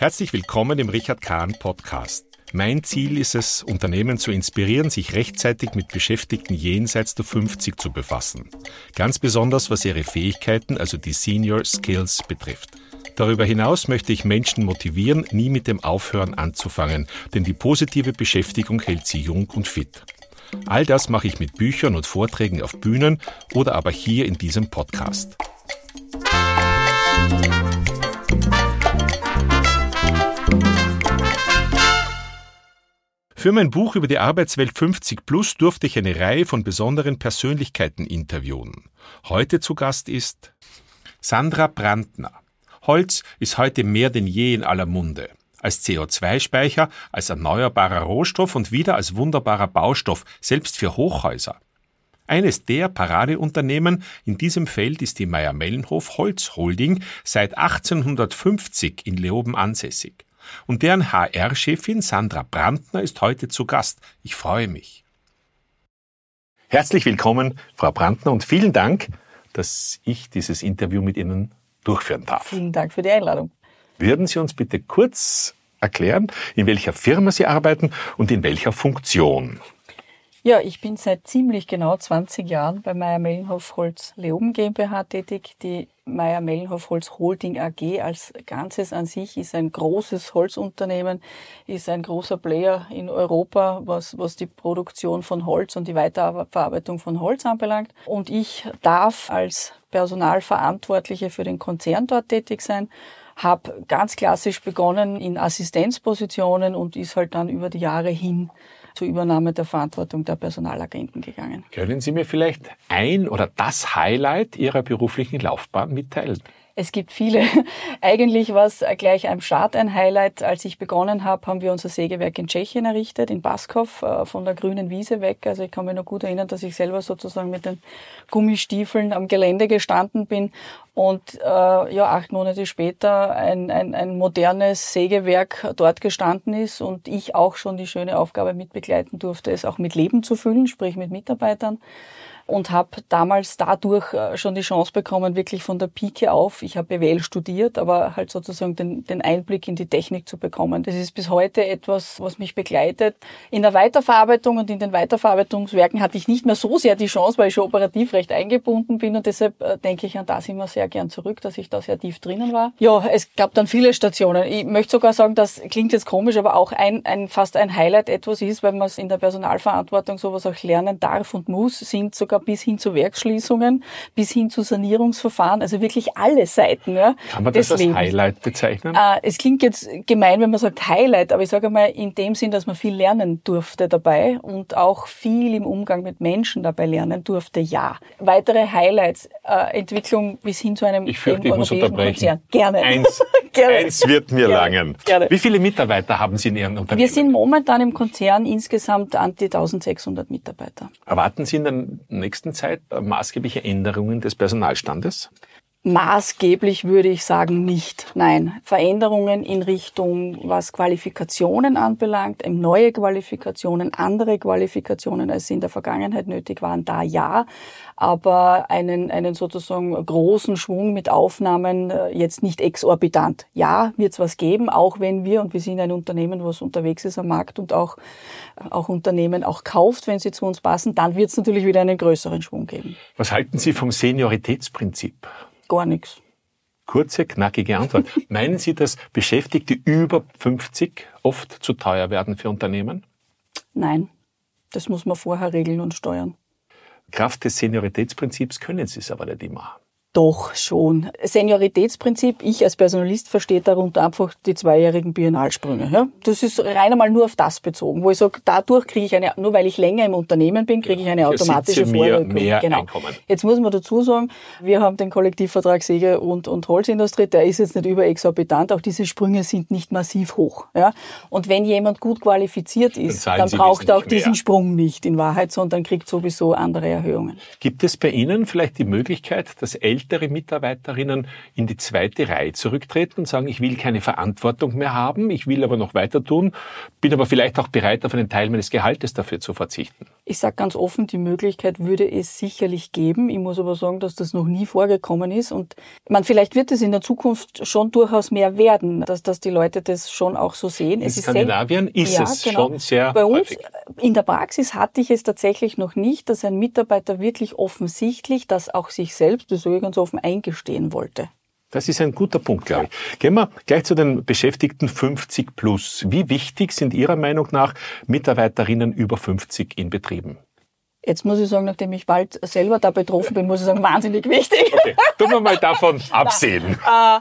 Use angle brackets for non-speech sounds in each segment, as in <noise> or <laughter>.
Herzlich willkommen im Richard Kahn Podcast. Mein Ziel ist es, Unternehmen zu inspirieren, sich rechtzeitig mit Beschäftigten jenseits der 50 zu befassen. Ganz besonders was ihre Fähigkeiten, also die Senior Skills betrifft. Darüber hinaus möchte ich Menschen motivieren, nie mit dem Aufhören anzufangen, denn die positive Beschäftigung hält sie jung und fit. All das mache ich mit Büchern und Vorträgen auf Bühnen oder aber hier in diesem Podcast. Für mein Buch über die Arbeitswelt 50 Plus durfte ich eine Reihe von besonderen Persönlichkeiten interviewen. Heute zu Gast ist Sandra Brandner. Holz ist heute mehr denn je in aller Munde. Als CO2-Speicher, als erneuerbarer Rohstoff und wieder als wunderbarer Baustoff, selbst für Hochhäuser. Eines der Paradeunternehmen in diesem Feld ist die Meyer-Mellenhof Holz Holding, seit 1850 in Leoben ansässig. Und deren HR-Chefin Sandra Brandner ist heute zu Gast. Ich freue mich. Herzlich willkommen, Frau Brandner, und vielen Dank, dass ich dieses Interview mit Ihnen durchführen darf. Vielen Dank für die Einladung. Würden Sie uns bitte kurz erklären, in welcher Firma Sie arbeiten und in welcher Funktion? Ja, ich bin seit ziemlich genau 20 Jahren bei Meier-Mellenhof Holz Leoben GmbH tätig. Die Meier-Mellenhof Holz Holding AG als Ganzes an sich ist ein großes Holzunternehmen, ist ein großer Player in Europa, was, was die Produktion von Holz und die Weiterverarbeitung von Holz anbelangt. Und ich darf als Personalverantwortliche für den Konzern dort tätig sein habe ganz klassisch begonnen in Assistenzpositionen und ist halt dann über die Jahre hin zur Übernahme der Verantwortung der Personalagenten gegangen. Können Sie mir vielleicht ein oder das Highlight Ihrer beruflichen Laufbahn mitteilen? Es gibt viele. <laughs> Eigentlich war es gleich am Start ein Highlight. Als ich begonnen habe, haben wir unser Sägewerk in Tschechien errichtet, in Baskov, äh, von der grünen Wiese weg. Also ich kann mich noch gut erinnern, dass ich selber sozusagen mit den Gummistiefeln am Gelände gestanden bin und äh, ja, acht Monate später ein, ein, ein modernes Sägewerk dort gestanden ist und ich auch schon die schöne Aufgabe mitbegleiten durfte, es auch mit Leben zu füllen, sprich mit Mitarbeitern und habe damals dadurch äh, schon die Chance bekommen, wirklich von der Pike auf. Ich habe BWL studiert, aber halt sozusagen den, den Einblick in die Technik zu bekommen. Das ist bis heute etwas, was mich begleitet. In der Weiterverarbeitung und in den Weiterverarbeitungswerken hatte ich nicht mehr so sehr die Chance, weil ich schon operativ recht eingebunden bin und deshalb äh, denke ich an das immer sehr gern zurück, dass ich da sehr tief drinnen war. Ja, es gab dann viele Stationen. Ich möchte sogar sagen, das klingt jetzt komisch, aber auch ein, ein fast ein Highlight etwas ist, weil man es in der Personalverantwortung sowas auch lernen darf und muss, sind sogar sogar bis hin zu Werksschließungen, bis hin zu Sanierungsverfahren, also wirklich alle Seiten. Ja, Kann man das als Lebens. Highlight bezeichnen? Äh, es klingt jetzt gemein, wenn man sagt Highlight, aber ich sage mal in dem Sinn, dass man viel lernen durfte dabei und auch viel im Umgang mit Menschen dabei lernen durfte, ja. Weitere Highlights, äh, Entwicklung bis hin zu einem ich fürchte, ich muss unterbrechen. Konzern. Gerne. Eins, <laughs> Gerne. Eins wird mir Gerne. langen. Gerne. Wie viele Mitarbeiter haben Sie in Ihrem Unternehmen? Wir sind momentan im Konzern insgesamt an die 1600 Mitarbeiter. Erwarten Sie in der nächsten Zeit maßgebliche Änderungen des Personalstandes? Maßgeblich würde ich sagen nicht. Nein. Veränderungen in Richtung, was Qualifikationen anbelangt, neue Qualifikationen, andere Qualifikationen, als sie in der Vergangenheit nötig waren, da ja. Aber einen, einen sozusagen großen Schwung mit Aufnahmen äh, jetzt nicht exorbitant. Ja, wird es was geben, auch wenn wir, und wir sind ein Unternehmen, was unterwegs ist am Markt und auch, auch Unternehmen auch kauft, wenn sie zu uns passen, dann wird es natürlich wieder einen größeren Schwung geben. Was halten Sie vom Senioritätsprinzip? Gar nichts. Kurze, knackige Antwort. <laughs> Meinen Sie, dass Beschäftigte über 50 oft zu teuer werden für Unternehmen? Nein, das muss man vorher regeln und steuern. Kraft des Senioritätsprinzips können Sie es aber nicht immer. Doch schon. Senioritätsprinzip, ich als Personalist verstehe darunter einfach die zweijährigen Biennalsprünge. Ja? Das ist rein einmal nur auf das bezogen, wo ich sage, dadurch kriege ich eine, nur weil ich länger im Unternehmen bin, kriege ich eine automatische Vorrückung. Mehr genau. Einkommen. Jetzt muss man dazu sagen, wir haben den Kollektivvertrag Säge und, und Holzindustrie, der ist jetzt nicht überexorbitant, auch diese Sprünge sind nicht massiv hoch. Ja? Und wenn jemand gut qualifiziert ist, dann, dann braucht er auch diesen Sprung nicht in Wahrheit, sondern kriegt sowieso andere Erhöhungen. Gibt es bei Ihnen vielleicht die Möglichkeit, dass ältere Mitarbeiterinnen in die zweite Reihe zurücktreten und sagen, ich will keine Verantwortung mehr haben, ich will aber noch weiter tun, bin aber vielleicht auch bereit, auf einen Teil meines Gehaltes dafür zu verzichten. Ich sage ganz offen, die Möglichkeit würde es sicherlich geben. Ich muss aber sagen, dass das noch nie vorgekommen ist. Und man, vielleicht wird es in der Zukunft schon durchaus mehr werden, dass, dass die Leute das schon auch so sehen. In es Skandinavien ist, ist ja, es genau. schon sehr Bei uns häufig. in der Praxis hatte ich es tatsächlich noch nicht, dass ein Mitarbeiter wirklich offensichtlich das auch sich selbst, das sage ich ganz offen, eingestehen wollte. Das ist ein guter Punkt, glaube ich. Gehen wir gleich zu den Beschäftigten 50 plus. Wie wichtig sind Ihrer Meinung nach Mitarbeiterinnen über 50 in Betrieben? Jetzt muss ich sagen, nachdem ich bald selber da betroffen bin, muss ich sagen, wahnsinnig wichtig. Okay, tun wir mal <laughs> davon absehen. Äh,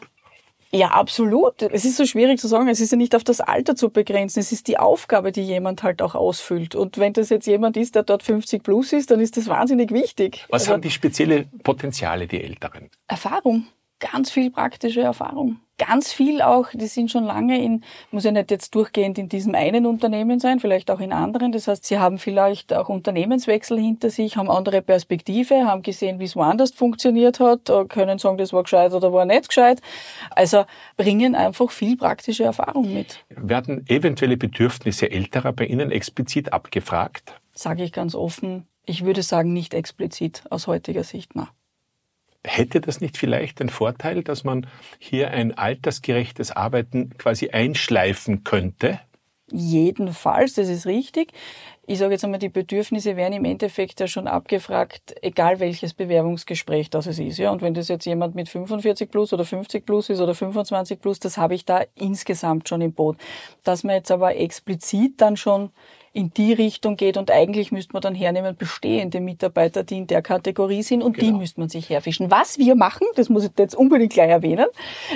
ja, absolut. Es ist so schwierig zu sagen. Es ist ja nicht auf das Alter zu begrenzen. Es ist die Aufgabe, die jemand halt auch ausfüllt. Und wenn das jetzt jemand ist, der dort 50 plus ist, dann ist das wahnsinnig wichtig. Was also, haben die spezielle Potenziale, die Älteren? Erfahrung ganz viel praktische Erfahrung. Ganz viel auch, die sind schon lange in, muss ja nicht jetzt durchgehend in diesem einen Unternehmen sein, vielleicht auch in anderen. Das heißt, sie haben vielleicht auch Unternehmenswechsel hinter sich, haben andere Perspektive, haben gesehen, wie es woanders funktioniert hat, äh, können sagen, das war gescheit oder war nicht gescheit. Also bringen einfach viel praktische Erfahrung mit. Werden eventuelle Bedürfnisse älterer bei Ihnen explizit abgefragt? Sage ich ganz offen. Ich würde sagen, nicht explizit aus heutiger Sicht. Na. Hätte das nicht vielleicht den Vorteil, dass man hier ein altersgerechtes Arbeiten quasi einschleifen könnte? Jedenfalls, das ist richtig. Ich sage jetzt einmal, die Bedürfnisse werden im Endeffekt ja schon abgefragt, egal welches Bewerbungsgespräch das es ist. Ja, und wenn das jetzt jemand mit 45 plus oder 50 plus ist oder 25 plus, das habe ich da insgesamt schon im Boot. Dass man jetzt aber explizit dann schon in die Richtung geht und eigentlich müsste man dann hernehmen bestehende Mitarbeiter, die in der Kategorie sind und genau. die müsste man sich herfischen. Was wir machen, das muss ich jetzt unbedingt gleich erwähnen,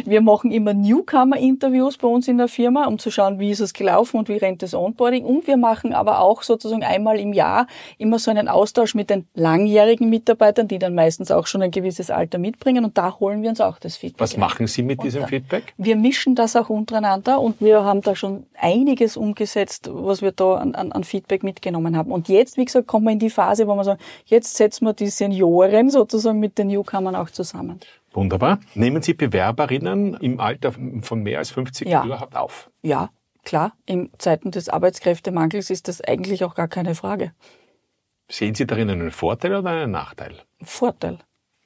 wir machen immer Newcomer-Interviews bei uns in der Firma, um zu schauen, wie ist es gelaufen und wie rennt das Onboarding und wir machen aber auch sozusagen einmal im Jahr immer so einen Austausch mit den langjährigen Mitarbeitern, die dann meistens auch schon ein gewisses Alter mitbringen und da holen wir uns auch das Feedback. Was machen Sie mit diesem Feedback? Wir mischen das auch untereinander und wir haben da schon einiges umgesetzt, was wir da an, an an, Feedback mitgenommen haben. Und jetzt, wie gesagt, kommen wir in die Phase, wo man sagt, jetzt setzen wir die Senioren sozusagen mit den Newcomern auch zusammen. Wunderbar. Nehmen Sie Bewerberinnen im Alter von mehr als 50 ja. überhaupt auf? Ja, klar. In Zeiten des Arbeitskräftemangels ist das eigentlich auch gar keine Frage. Sehen Sie darin einen Vorteil oder einen Nachteil? Vorteil.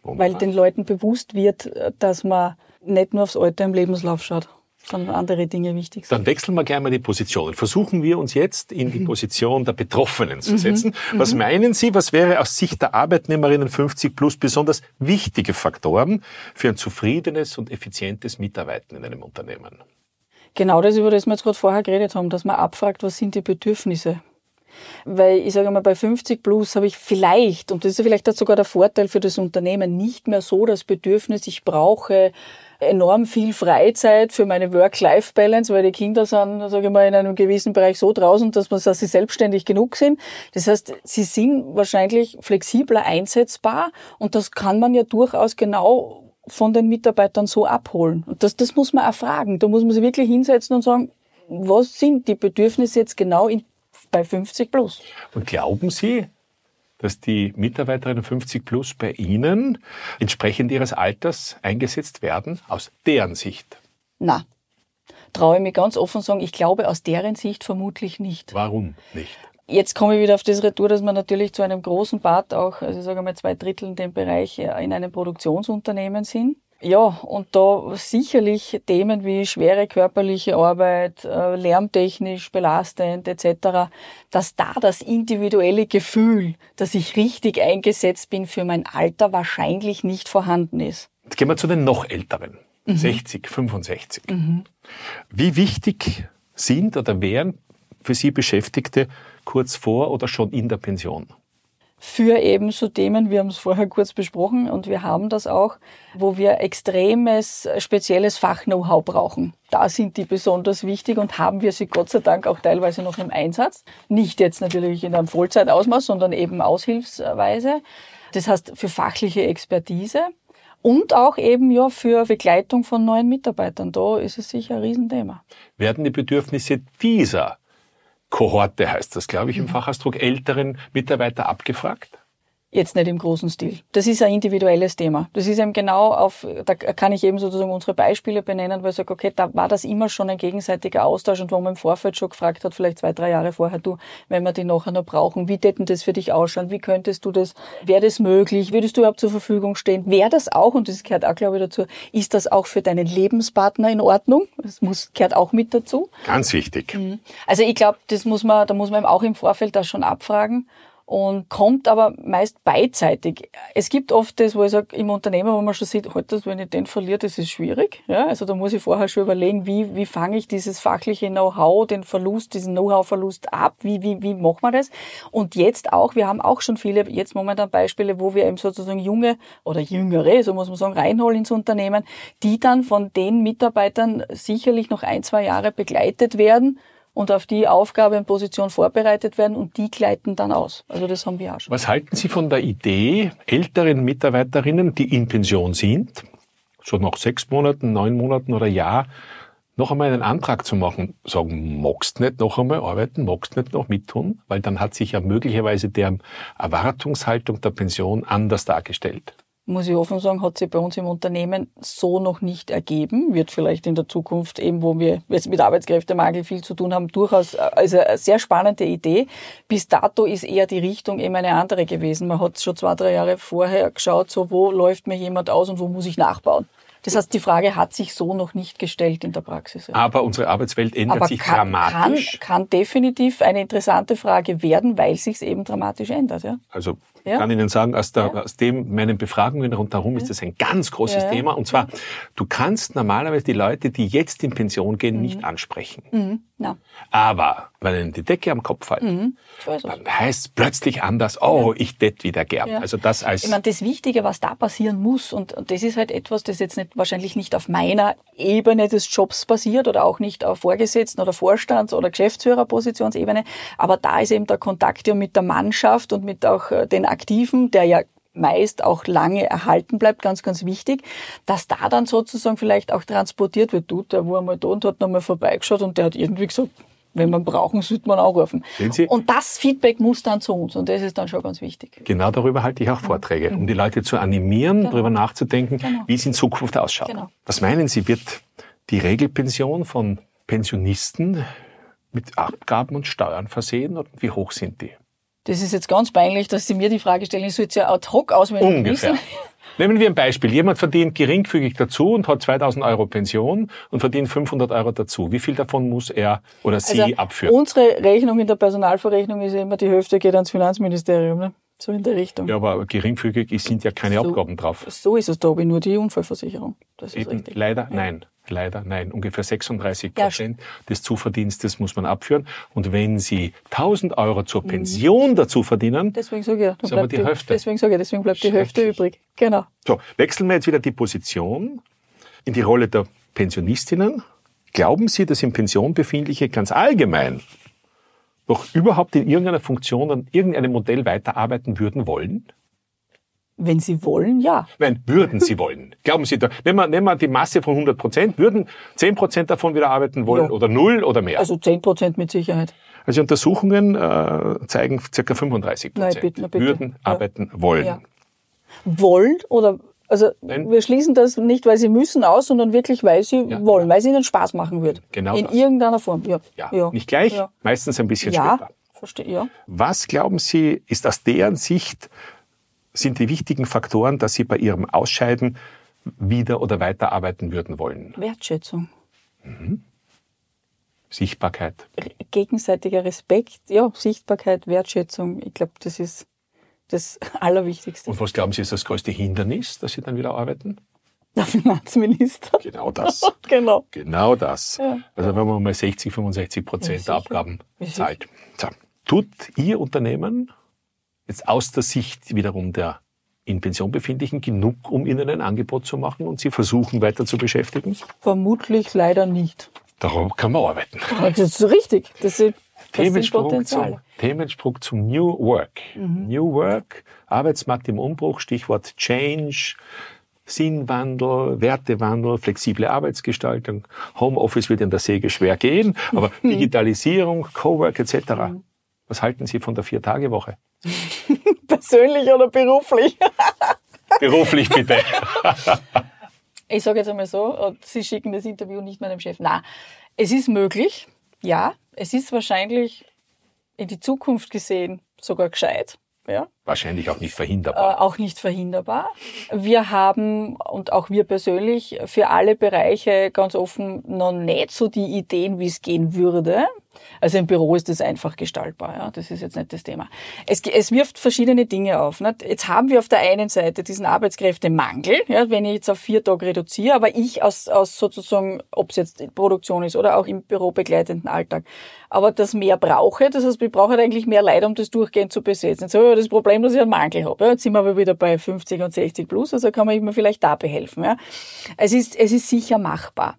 Wunderbar. Weil den Leuten bewusst wird, dass man nicht nur aufs Alter im Lebenslauf schaut sondern andere Dinge wichtig sind. Dann wechseln wir gleich mal die Positionen. Versuchen wir uns jetzt in die mhm. Position der Betroffenen zu mhm. setzen. Was mhm. meinen Sie, was wäre aus Sicht der Arbeitnehmerinnen 50 plus besonders wichtige Faktoren für ein zufriedenes und effizientes Mitarbeiten in einem Unternehmen? Genau das, über das wir jetzt gerade vorher geredet haben, dass man abfragt, was sind die Bedürfnisse weil ich sage mal, bei 50 plus habe ich vielleicht, und das ist vielleicht sogar der Vorteil für das Unternehmen, nicht mehr so das Bedürfnis, ich brauche enorm viel Freizeit für meine Work-Life-Balance, weil die Kinder sind, sage ich mal, in einem gewissen Bereich so draußen, dass man, dass sie selbstständig genug sind. Das heißt, sie sind wahrscheinlich flexibler einsetzbar und das kann man ja durchaus genau von den Mitarbeitern so abholen. Und das, das muss man erfragen. Da muss man sich wirklich hinsetzen und sagen, was sind die Bedürfnisse jetzt genau in, bei 50 plus? Und glauben Sie, dass die Mitarbeiterinnen 50 plus bei Ihnen entsprechend ihres Alters eingesetzt werden, aus deren Sicht? Na, traue ich mich ganz offen sagen, ich glaube aus deren Sicht vermutlich nicht. Warum nicht? Jetzt komme ich wieder auf das Retour, dass man natürlich zu einem großen Part auch, also ich sage mal zwei Drittel in dem Bereich äh, in einem Produktionsunternehmen sind. Ja, und da sicherlich Themen wie schwere körperliche Arbeit, äh, lärmtechnisch belastend etc., dass da das individuelle Gefühl, dass ich richtig eingesetzt bin für mein Alter, wahrscheinlich nicht vorhanden ist. Jetzt gehen wir zu den noch älteren, mhm. 60, 65. Mhm. Wie wichtig sind oder wären für Sie Beschäftigte kurz vor oder schon in der Pension? Für eben so Themen, wir haben es vorher kurz besprochen und wir haben das auch, wo wir extremes, spezielles Fach-Know-how brauchen. Da sind die besonders wichtig und haben wir sie Gott sei Dank auch teilweise noch im Einsatz. Nicht jetzt natürlich in einem Vollzeitausmaß, sondern eben aushilfsweise. Das heißt für fachliche Expertise und auch eben ja für Begleitung von neuen Mitarbeitern. Da ist es sicher ein Riesenthema. Werden die Bedürfnisse dieser Kohorte heißt das, glaube ich, im mhm. Fachausdruck, älteren Mitarbeiter abgefragt? Jetzt nicht im großen Stil. Das ist ein individuelles Thema. Das ist eben genau auf, da kann ich eben sozusagen unsere Beispiele benennen, weil ich sage, okay, da war das immer schon ein gegenseitiger Austausch und wo man im Vorfeld schon gefragt hat, vielleicht zwei, drei Jahre vorher, du, wenn wir die nachher noch brauchen, wie täten das für dich ausschauen? Wie könntest du das? Wäre das möglich? Würdest du überhaupt zur Verfügung stehen? Wäre das auch, und das gehört auch, glaube ich, dazu, ist das auch für deinen Lebenspartner in Ordnung? Das muss, gehört auch mit dazu. Ganz wichtig. Mhm. Also ich glaube, das muss man, da muss man eben auch im Vorfeld das schon abfragen und kommt aber meist beidseitig. Es gibt oft das, wo ich sage, im Unternehmen, wo man schon sieht, heute, wenn ich den verliere, das ist schwierig. Ja, also da muss ich vorher schon überlegen, wie, wie fange ich dieses fachliche Know-how, den Verlust, diesen Know-how-Verlust ab, wie, wie, wie machen wir das? Und jetzt auch, wir haben auch schon viele, jetzt momentan Beispiele, wo wir eben sozusagen junge oder jüngere, so muss man sagen, reinholen ins Unternehmen, die dann von den Mitarbeitern sicherlich noch ein, zwei Jahre begleitet werden, und auf die Aufgabe und Position vorbereitet werden und die gleiten dann aus. Also das haben wir auch schon. Was halten Sie von der Idee, älteren Mitarbeiterinnen, die in Pension sind, schon nach sechs Monaten, neun Monaten oder Jahr, noch einmal einen Antrag zu machen, sagen, magst nicht noch einmal arbeiten, magst nicht noch mittun, weil dann hat sich ja möglicherweise deren Erwartungshaltung der Pension anders dargestellt muss ich offen sagen, hat sich bei uns im Unternehmen so noch nicht ergeben. Wird vielleicht in der Zukunft eben, wo wir jetzt mit Arbeitskräftemangel viel zu tun haben, durchaus also eine sehr spannende Idee. Bis dato ist eher die Richtung eben eine andere gewesen. Man hat schon zwei, drei Jahre vorher geschaut, so wo läuft mir jemand aus und wo muss ich nachbauen. Das heißt, die Frage hat sich so noch nicht gestellt in der Praxis. Aber unsere Arbeitswelt ändert Aber sich kann, dramatisch. Kann, kann definitiv eine interessante Frage werden, weil sich es eben dramatisch ändert. Ja? Also ja. kann Ihnen sagen, aus, der, ja. aus dem meinen Befragungen rundherum ist das ein ganz großes. Thema. Und zwar, du kannst normalerweise die Leute, die jetzt in Pension gehen, mhm. nicht ansprechen. Mhm. No. Aber wenn ihnen die Decke am Kopf fällt, mhm. dann heißt es plötzlich anders, oh, ich tät wieder gern. Also das als... Ich meine, das Wichtige, was da passieren muss, und, und das ist halt etwas, das jetzt nicht, wahrscheinlich nicht auf meiner Ebene des Jobs basiert oder auch nicht auf Vorgesetzten oder Vorstands- oder Geschäftsführerpositionsebene, aber da ist eben der Kontakt ja mit der Mannschaft und mit auch äh, den Aktiven, der ja meist auch lange erhalten bleibt, ganz, ganz wichtig, dass da dann sozusagen vielleicht auch transportiert wird. Du, der war mal da und hat nochmal vorbeigeschaut und der hat irgendwie gesagt, wenn man brauchen, sollte man auch rufen. Und das Feedback muss dann zu uns und das ist dann schon ganz wichtig. Genau darüber halte ich auch Vorträge, mhm. um die Leute zu animieren, genau. darüber nachzudenken, genau. wie es in Zukunft ausschaut. Genau. Was meinen Sie, wird die Regelpension von Pensionisten mit Abgaben und Steuern versehen und wie hoch sind die? Das ist jetzt ganz peinlich, dass Sie mir die Frage stellen. Ich soll jetzt ja ad hoc auswendig Ungefähr. wissen. <laughs> Nehmen wir ein Beispiel. Jemand verdient geringfügig dazu und hat 2000 Euro Pension und verdient 500 Euro dazu. Wie viel davon muss er oder sie also abführen? Unsere Rechnung in der Personalverrechnung ist immer, die Hälfte geht ans Finanzministerium. Ne? So in der Richtung. Ja, aber geringfügig sind ja keine so, Abgaben drauf. So ist es, da habe ich nur die Unfallversicherung. Das ist Eben, richtig. Leider ja. nein. Leider nein. Ungefähr 36 Prozent ja. des Zuverdienstes muss man abführen. Und wenn Sie 1000 Euro zur mhm. Pension mhm. dazu verdienen, deswegen sage ich, dann bleibt die, Hälfte. Deswegen sage ich, deswegen bleibt die Hälfte übrig. Genau. So, wechseln wir jetzt wieder die Position in die Rolle der Pensionistinnen. Glauben Sie, dass im Pension befindliche ganz allgemein noch überhaupt in irgendeiner Funktion an irgendeinem Modell weiterarbeiten würden wollen? Wenn Sie wollen, ja. Nein, würden Sie wollen. <laughs> Glauben Sie, da, nehmen, wir, nehmen wir die Masse von 100 Prozent, würden 10 Prozent davon wieder arbeiten wollen ja. oder null oder mehr? Also 10 Prozent mit Sicherheit. Also Untersuchungen äh, zeigen ca. 35 Prozent würden ja. arbeiten wollen. Ja. Wollen oder also Nein. wir schließen das nicht, weil sie müssen aus, sondern wirklich, weil sie ja, wollen, ja. weil es ihnen Spaß machen wird. Genau. In das. irgendeiner Form. Ja. ja. ja. Nicht gleich, meistens ein bisschen ja. später. Verstehe, ja. Was glauben Sie, ist aus deren Sicht sind die wichtigen Faktoren, dass Sie bei Ihrem Ausscheiden wieder oder weiterarbeiten würden wollen? Wertschätzung. Mhm. Sichtbarkeit. Gegenseitiger Respekt, ja, Sichtbarkeit, Wertschätzung. Ich glaube, das ist das <laughs> Allerwichtigste. Und was glauben Sie, ist das größte Hindernis, dass Sie dann wieder arbeiten? Der Finanzminister. Genau das. <laughs> genau. Genau das. Ja. Also wenn man mal 60, 65 Prozent der Abgaben zahlt. So. Tut Ihr Unternehmen jetzt aus der Sicht wiederum der in Pension befindlichen genug, um ihnen ein Angebot zu machen und sie versuchen weiter zu beschäftigen? Vermutlich leider nicht. Darum kann man arbeiten. Das ist richtig. Das ist Themensprung, zum, Themensprung zum New Work. Mhm. New Work, Arbeitsmarkt im Umbruch, Stichwort Change, Sinnwandel, Wertewandel, flexible Arbeitsgestaltung. Homeoffice wird in der Säge schwer gehen, aber <laughs> Digitalisierung, Cowork etc. Mhm. Was halten Sie von der Vier-Tage-Woche? <laughs> persönlich oder beruflich? <laughs> Beruflich bitte. ich sage jetzt einmal so, Sie schicken das Interview nicht meinem Chef. Na, es ist möglich, ja. Es ist wahrscheinlich in die Zukunft gesehen sogar gescheit. Ja. Wahrscheinlich auch nicht verhinderbar. Äh, auch nicht verhinderbar. Wir haben, und auch wir persönlich, für alle Bereiche ganz offen noch nicht so die Ideen, wie es gehen würde. Also im Büro ist das einfach gestaltbar, ja. Das ist jetzt nicht das Thema. Es, es wirft verschiedene Dinge auf. Nicht? Jetzt haben wir auf der einen Seite diesen Arbeitskräftemangel, ja, wenn ich jetzt auf vier Tage reduziere, aber ich aus, aus sozusagen, ob es jetzt Produktion ist oder auch im Büro begleitenden Alltag, aber das mehr brauche, das heißt, ich brauche halt eigentlich mehr Leid, um das durchgehend zu besetzen. Jetzt habe ich das Problem, dass ich einen Mangel habe. Ja. Jetzt sind wir aber wieder bei 50 und 60 plus, also kann man mir vielleicht da behelfen. Ja. Es ist, es ist sicher machbar.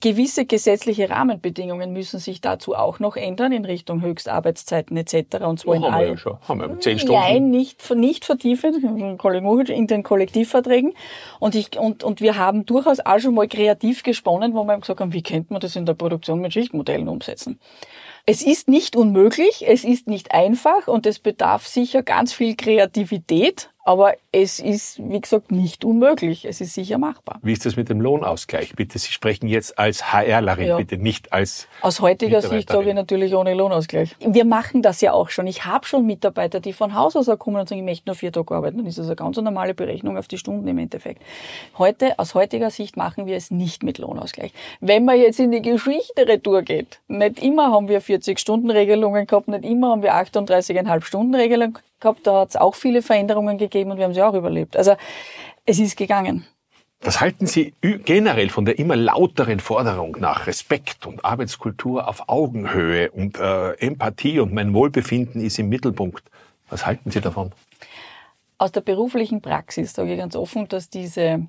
Gewisse gesetzliche Rahmenbedingungen müssen sich dazu auch noch ändern in Richtung Höchstarbeitszeiten etc. Und zwar oh, in haben allen. Wir ja schon. Haben wir zehn Stunden. Nein, nicht, nicht vertiefend, <laughs> in den Kollektivverträgen. Und, ich, und, und wir haben durchaus auch schon mal kreativ gesponnen, wo wir gesagt haben, wie könnte man das in der Produktion mit Schichtmodellen umsetzen. Es ist nicht unmöglich, es ist nicht einfach und es bedarf sicher ganz viel Kreativität, aber es ist, wie gesagt, nicht unmöglich. Es ist sicher machbar. Wie ist das mit dem Lohnausgleich? Bitte, Sie sprechen jetzt als HRlerin, ja. bitte nicht als. Aus heutiger Sicht sage ich natürlich ohne Lohnausgleich. Wir machen das ja auch schon. Ich habe schon Mitarbeiter, die von Haus aus kommen und sagen, ich möchte nur vier Tage arbeiten. Dann ist das eine ganz normale Berechnung auf die Stunden im Endeffekt. Heute, aus heutiger Sicht machen wir es nicht mit Lohnausgleich. Wenn man jetzt in die Geschichte retour geht, nicht immer haben wir 40-Stunden-Regelungen gehabt, nicht immer haben wir 38,5 Stunden-Regelungen gehabt. Da hat es auch viele Veränderungen gegeben und wir haben sie auch überlebt. Also es ist gegangen. Was halten Sie generell von der immer lauteren Forderung nach Respekt und Arbeitskultur auf Augenhöhe und äh, Empathie und mein Wohlbefinden ist im Mittelpunkt? Was halten Sie davon? Aus der beruflichen Praxis sage ich ganz offen, dass diese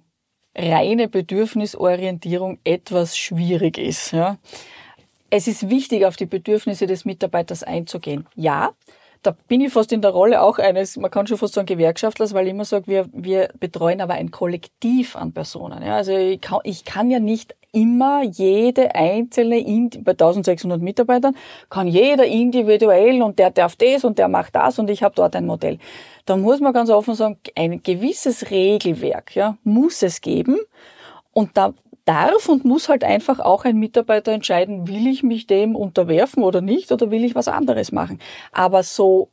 reine Bedürfnisorientierung etwas schwierig ist. Ja. Es ist wichtig, auf die Bedürfnisse des Mitarbeiters einzugehen. Ja, da bin ich fast in der Rolle auch eines, man kann schon fast sagen Gewerkschaftlers, weil ich immer sage, wir, wir betreuen aber ein Kollektiv an Personen. Ja, also ich kann, ich kann ja nicht immer jede einzelne, bei 1600 Mitarbeitern, kann jeder individuell und der darf das und der macht das und ich habe dort ein Modell. Da muss man ganz offen sagen, ein gewisses Regelwerk ja, muss es geben. Und da darf und muss halt einfach auch ein Mitarbeiter entscheiden, will ich mich dem unterwerfen oder nicht oder will ich was anderes machen. Aber so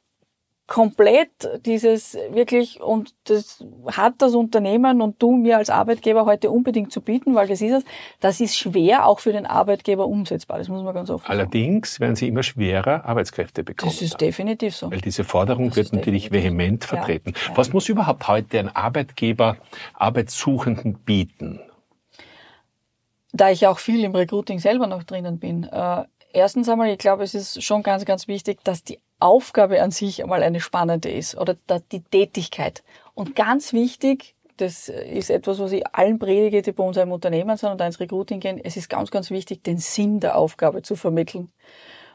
komplett dieses wirklich und das hat das Unternehmen und du mir als Arbeitgeber heute unbedingt zu bieten, weil das ist es, das ist schwer auch für den Arbeitgeber umsetzbar. Das muss man ganz offen Allerdings sagen. werden sie immer schwerer Arbeitskräfte bekommen. Das ist definitiv so. Weil diese Forderung das wird natürlich vehement vertreten. Ja, ja. Was muss überhaupt heute ein Arbeitgeber Arbeitssuchenden bieten? Da ich auch viel im Recruiting selber noch drinnen bin. Äh, erstens einmal, ich glaube, es ist schon ganz, ganz wichtig, dass die Aufgabe an sich einmal eine spannende ist oder die Tätigkeit. Und ganz wichtig, das ist etwas, was ich allen predige, die bei uns im Unternehmen sind und da ins Recruiting gehen, es ist ganz, ganz wichtig, den Sinn der Aufgabe zu vermitteln.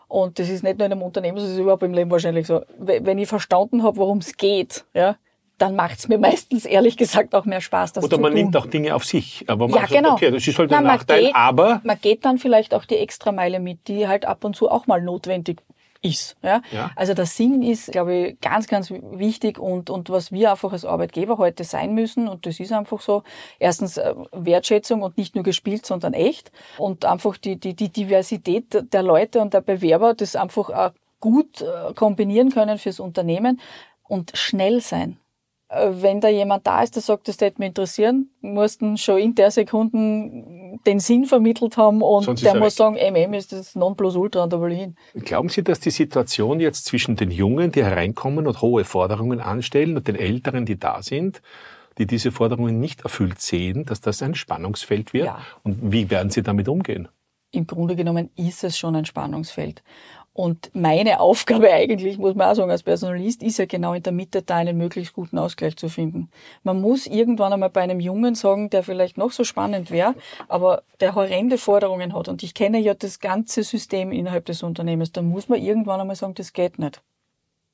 Und das ist nicht nur in einem Unternehmen, das ist überhaupt im Leben wahrscheinlich so. Wenn ich verstanden habe, worum es geht, ja, dann macht es mir meistens ehrlich gesagt auch mehr Spaß, das Oder man nimmt auch Dinge auf sich. Aber man ja, sagt, genau. okay, das ist halt ein Na, Nachteil, geht, aber... Man geht dann vielleicht auch die Extrameile mit, die halt ab und zu auch mal notwendig ist. Ja? ja? Also der Sinn ist, glaube ich, ganz, ganz wichtig und, und was wir einfach als Arbeitgeber heute sein müssen, und das ist einfach so, erstens äh, Wertschätzung und nicht nur gespielt, sondern echt und einfach die, die, die Diversität der Leute und der Bewerber, das einfach auch gut äh, kombinieren können fürs Unternehmen und schnell sein. Äh, wenn da jemand da ist, der sagt, das würde mich interessieren, mussten schon in der Sekunde den Sinn vermittelt haben und Sonst der muss sagen, MM ist das Nonplusultra und da will ich hin. Glauben Sie, dass die Situation jetzt zwischen den Jungen, die hereinkommen und hohe Forderungen anstellen und den Älteren, die da sind, die diese Forderungen nicht erfüllt sehen, dass das ein Spannungsfeld wird? Ja. Und wie werden Sie damit umgehen? Im Grunde genommen ist es schon ein Spannungsfeld. Und meine Aufgabe <laughs> eigentlich, muss man auch sagen, als Personalist, ist ja genau in der Mitte da einen möglichst guten Ausgleich zu finden. Man muss irgendwann einmal bei einem Jungen sagen, der vielleicht noch so spannend wäre, aber der horrende Forderungen hat. Und ich kenne ja das ganze System innerhalb des Unternehmens. Da muss man irgendwann einmal sagen, das geht nicht.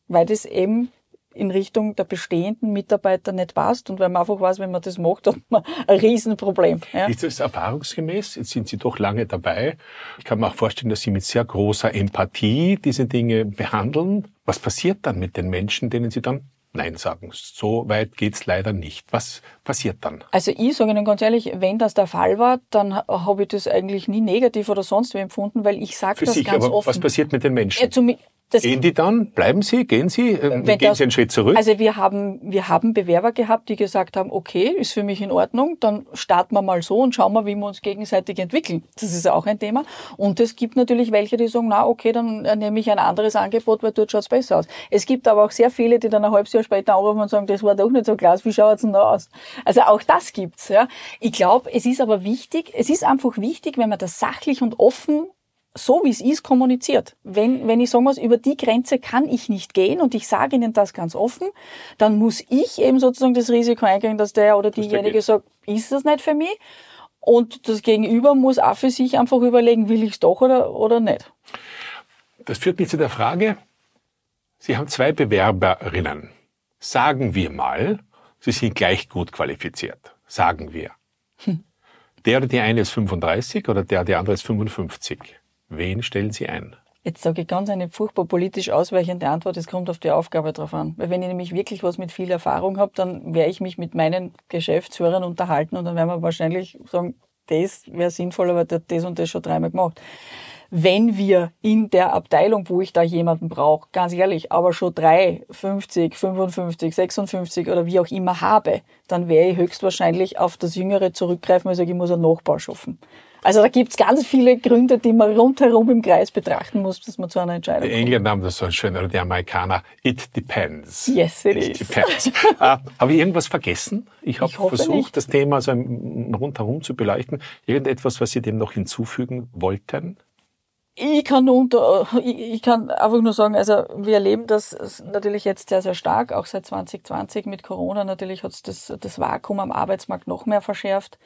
Weil das eben in Richtung der bestehenden Mitarbeiter nicht passt und weil man einfach weiß, wenn man das macht, hat man ein Riesenproblem. Ja. Ist das erfahrungsgemäß? Jetzt sind Sie doch lange dabei. Ich kann mir auch vorstellen, dass Sie mit sehr großer Empathie diese Dinge behandeln. Was passiert dann mit den Menschen, denen Sie dann Nein sagen. So weit geht's leider nicht. Was passiert dann? Also ich sage Ihnen ganz ehrlich, wenn das der Fall war, dann habe ich das eigentlich nie negativ oder sonst wie empfunden, weil ich sage das sich, ganz aber offen. Was passiert mit den Menschen? Ja, das Gehen die dann? Bleiben sie? Gehen sie? Ähm, gehen das, sie einen Schritt zurück? Also wir haben, wir haben Bewerber gehabt, die gesagt haben, okay, ist für mich in Ordnung, dann starten wir mal so und schauen wir, wie wir uns gegenseitig entwickeln. Das ist auch ein Thema. Und es gibt natürlich welche, die sagen, na okay, dann nehme ich ein anderes Angebot, weil dort schaut's besser aus. Es gibt aber auch sehr viele, die dann ein halbes Jahr später anrufen und sagen, das war doch nicht so klasse, wie schaut's denn da aus? Also auch das gibt's. Ja. Ich glaube, es ist aber wichtig, es ist einfach wichtig, wenn man das sachlich und offen so wie es ist, kommuniziert. Wenn, wenn ich sagen muss, über die Grenze kann ich nicht gehen und ich sage Ihnen das ganz offen, dann muss ich eben sozusagen das Risiko eingehen, dass der oder diejenige sagt, ist das nicht für mich? Und das Gegenüber muss auch für sich einfach überlegen, will ich es doch oder, oder nicht. Das führt mich zu der Frage, Sie haben zwei Bewerberinnen. Sagen wir mal, Sie sind gleich gut qualifiziert. Sagen wir. Hm. Der oder die eine ist 35 oder der, der andere ist 55. Wen stellen Sie ein? Jetzt sage ich ganz eine furchtbar politisch ausweichende Antwort. Es kommt auf die Aufgabe drauf an. Weil wenn ich nämlich wirklich was mit viel Erfahrung habe, dann werde ich mich mit meinen Geschäftsführern unterhalten und dann werden wir wahrscheinlich sagen, das wäre sinnvoll, aber der hat das und das schon dreimal gemacht. Wenn wir in der Abteilung, wo ich da jemanden brauche, ganz ehrlich, aber schon drei, 50, 55, 56 oder wie auch immer habe, dann werde ich höchstwahrscheinlich auf das Jüngere zurückgreifen, ich sage, ich muss einen Nachbau schaffen. Also da gibt's ganz viele Gründe, die man rundherum im Kreis betrachten muss, dass man zu einer Entscheidung kommt. Die Engländer haben das so schön, oder die Amerikaner. It depends. Yes, it, it is. Depends. uh, <laughs> habe ich irgendwas vergessen? Ich habe versucht, nicht. das Thema so rundherum zu beleuchten. Irgendetwas, was Sie dem noch hinzufügen wollten? Ich kann nur unter, ich kann einfach nur sagen, also wir erleben das natürlich jetzt sehr, sehr stark, auch seit 2020 mit Corona. Natürlich hat es das, das Vakuum am Arbeitsmarkt noch mehr verschärft.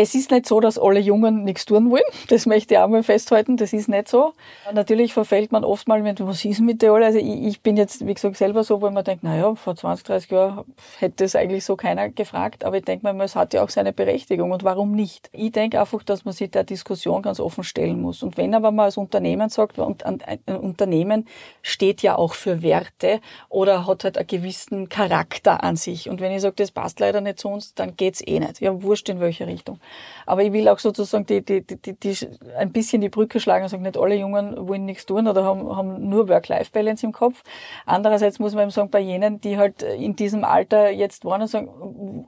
Es ist nicht so, dass alle Jungen nichts tun wollen. Das möchte ich auch mal festhalten. Das ist nicht so. Natürlich verfällt man oft mal, wenn, was ist mit der alle? Also ich, ich, bin jetzt, wie gesagt, selber so, wo man denkt, naja, vor 20, 30 Jahren hätte es eigentlich so keiner gefragt. Aber ich denke mal, es hat ja auch seine Berechtigung. Und warum nicht? Ich denke einfach, dass man sich der Diskussion ganz offen stellen muss. Und wenn aber mal als Unternehmen sagt, und ein Unternehmen steht ja auch für Werte oder hat halt einen gewissen Charakter an sich. Und wenn ich sage, das passt leider nicht zu uns, dann geht's eh nicht. Ja, wurscht in welche Richtung. Aber ich will auch sozusagen die, die, die, die, die ein bisschen die Brücke schlagen und sagen, nicht alle Jungen wollen nichts tun oder haben, haben nur Work-Life-Balance im Kopf. Andererseits muss man eben sagen, bei jenen, die halt in diesem Alter jetzt waren und sagen,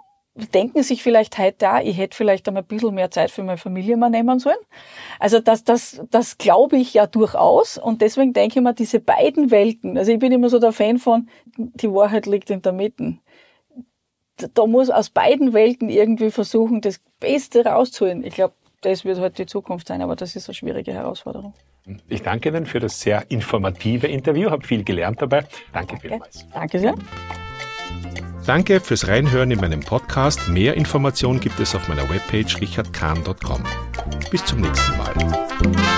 denken sich vielleicht heute auch, ich hätte vielleicht einmal ein bisschen mehr Zeit für meine Familie mal nehmen sollen. Also das, das, das glaube ich ja durchaus und deswegen denke ich mir, diese beiden Welten, also ich bin immer so der Fan von, die Wahrheit liegt in der Mitte da muss aus beiden Welten irgendwie versuchen, das Beste rauszuholen. Ich glaube, das wird heute halt die Zukunft sein, aber das ist eine schwierige Herausforderung. Ich danke Ihnen für das sehr informative Interview, habe viel gelernt dabei. Danke, danke. vielmals. Danke sehr. Danke fürs Reinhören in meinem Podcast. Mehr Informationen gibt es auf meiner Webpage richardkahn.com. Bis zum nächsten Mal.